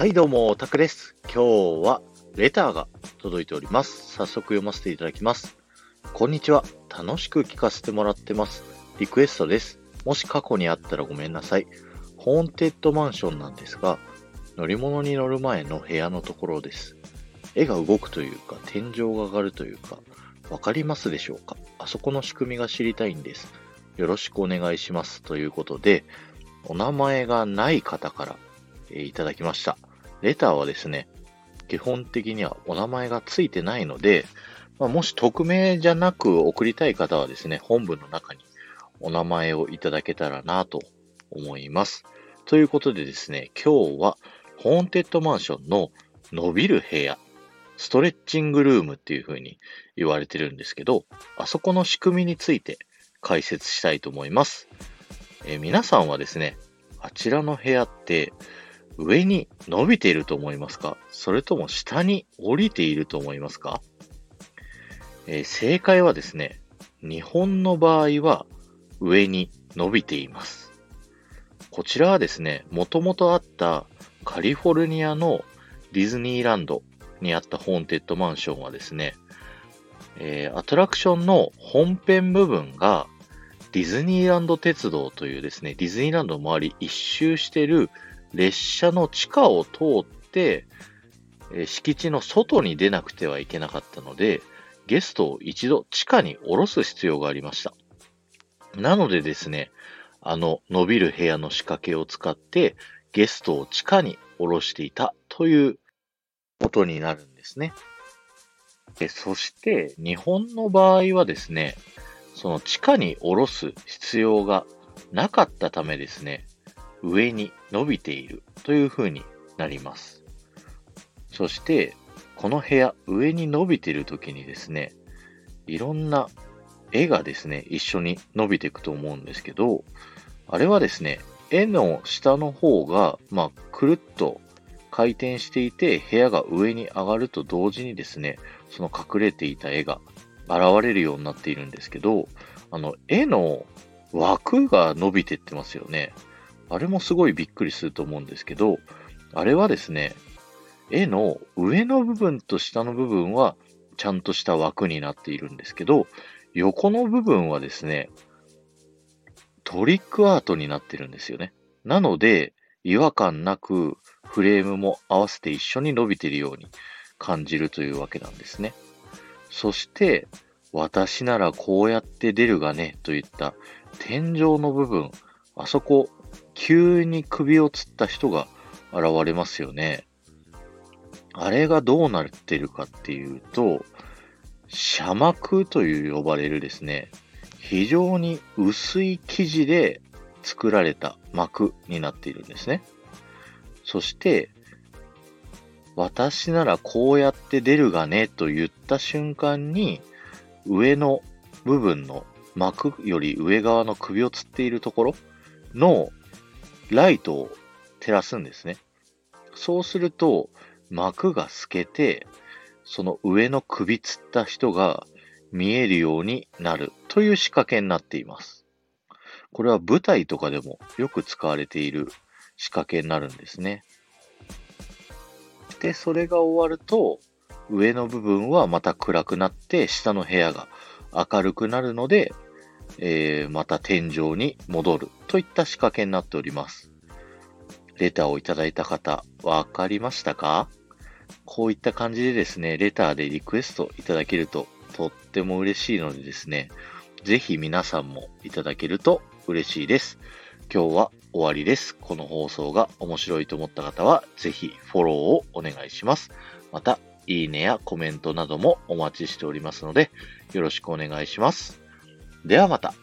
はい、どうも、タクです。今日はレターが届いております。早速読ませていただきます。こんにちは。楽しく聞かせてもらってます。リクエストです。もし過去にあったらごめんなさい。ホーンテッドマンションなんですが、乗り物に乗る前の部屋のところです。絵が動くというか、天井が上がるというか、わかりますでしょうか？あそこの仕組みが知りたいんです。よろしくお願いします。ということで、お名前がない方から、えいただきました。レターはですね、基本的にはお名前がついてないので、まあ、もし匿名じゃなく送りたい方はですね、本文の中にお名前をいただけたらなと思います。ということでですね、今日はホーンテッドマンションの伸びる部屋、ストレッチングルームっていう風に言われてるんですけど、あそこの仕組みについて解説したいと思います。え皆さんはですね、あちらの部屋って上に伸びていると思いますか？それとも下に降りていると思いますか、えー正解はですね、日本の場合は上に伸びています。こちらはですね、もともとあったカリフォルニアのディズニーランドにあったホーンテッドマンションはですね、えーアトラクションの本編部分がディズニーランド鉄道というですね、ディズニーランドの周り一周してる列車の地下を通って、え敷地の外に出なくてはいけなかったので、ゲストを一度地下に降ろす必要がありました。なのでですね、あの伸びる部屋の仕掛けを使ってゲストを地下に降ろしていたということになるんですね。でそして日本の場合はですね、その地下に降ろす必要がなかったためですね、上に伸びているという風になります。そして、この部屋、上に伸びている時にですね、いろんな絵がですね、一緒に伸びていくと思うんですけど、あれはですね、絵の下の方が、まあ、くるっと回転していて、部屋が上に上がると同時にですね、その隠れていた絵が現れるようになっているんですけど、あの、絵の枠が伸びてってますよね。あれもすごいびっくりすると思うんですけど、あれはですね、絵の上の部分と下の部分はちゃんとした枠になっているんですけど、横の部分はですね、トリックアートになってるんですよね。なので、違和感なくフレームも合わせて一緒に伸びているように感じるというわけなんですね。そして、私ならこうやって出るがね、といった天井の部分、あそこ、急に首をつった人が現れますよね。あれがどうなってるかっていうと、斜膜という呼ばれるですね、非常に薄い生地で作られた膜になっているんですね。そして、私ならこうやって出るがねと言った瞬間に、上の部分の膜より上側の首をつっているところのライトを照らすんですね。そうすると、膜が透けて、その上の首つった人が見えるようになるという仕掛けになっています。これは舞台とかでもよく使われている仕掛けになるんですね。で、それが終わると、上の部分はまた暗くなって、下の部屋が明るくなるので、えーまた天井に戻るといった仕掛けになっております。レターをいただいた方、わかりましたか？こういった感じでですね、レターでリクエストいただけるととっても嬉しいのでですね、ぜひ皆さんもいただけると嬉しいです。今日は終わりです。この放送が面白いと思った方は、ぜひフォローをお願いします。また、いいねやコメントなどもお待ちしておりますので、よろしくお願いします。ではまた。